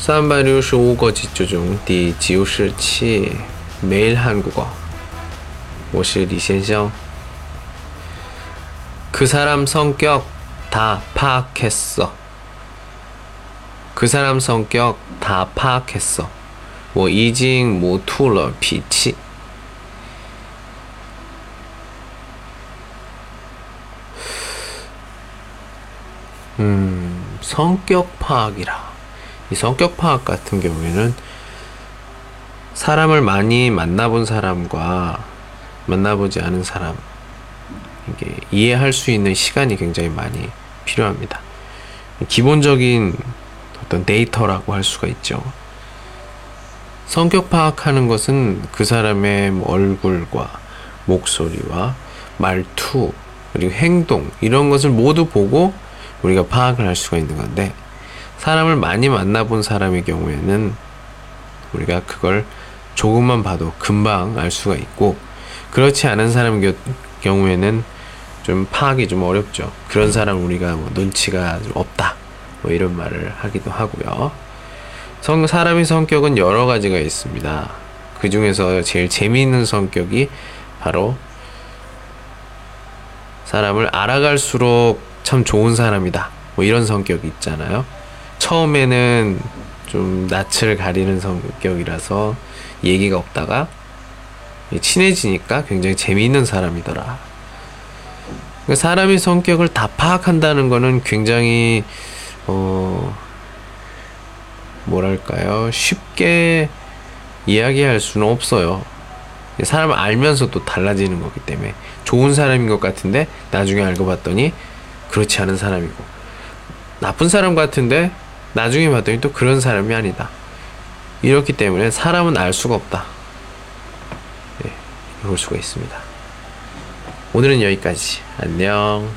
三百六十五个句中第九十七매일한국어我是李先生그 사람 성격 다 파악했어. 그 사람 성격 다 파악했어. 我已经摸透了脾气. 음, 성격 파악이라. 이 성격 파악 같은 경우에는 사람을 많이 만나본 사람과 만나보지 않은 사람, 이게 이해할 수 있는 시간이 굉장히 많이 필요합니다. 기본적인 어떤 데이터라고 할 수가 있죠. 성격 파악하는 것은 그 사람의 뭐 얼굴과 목소리와 말투 그리고 행동 이런 것을 모두 보고 우리가 파악을 할 수가 있는 건데 사람을 많이 만나본 사람의 경우에는 우리가 그걸 조금만 봐도 금방 알 수가 있고 그렇지 않은 사람 경우에는 좀 파악이 좀 어렵죠. 그런 사람 우리가 뭐 눈치가 좀 없다. 뭐 이런 말을 하기도 하고요. 성, 사람의 성격은 여러 가지가 있습니다. 그 중에서 제일 재미있는 성격이 바로 사람을 알아갈수록 참 좋은 사람이다. 뭐 이런 성격이 있잖아요. 처음에는 좀 낯을 가리는 성격이라서 얘기가 없다가 친해지니까 굉장히 재미있는 사람이더라. 그러니까 사람의 성격을 다 파악한다는 거는 굉장히 어 뭐랄까요 쉽게 이야기할 수는 없어요. 사람을 알면서 또 달라지는 거기 때문에 좋은 사람인 것 같은데 나중에 알고 봤더니 그렇지 않은 사람이고 나쁜 사람 같은데 나중에 봤더니 또 그런 사람이 아니다. 이렇기 때문에 사람은 알 수가 없다. 네, 볼 수가 있습니다. 오늘은 여기까지. 안녕.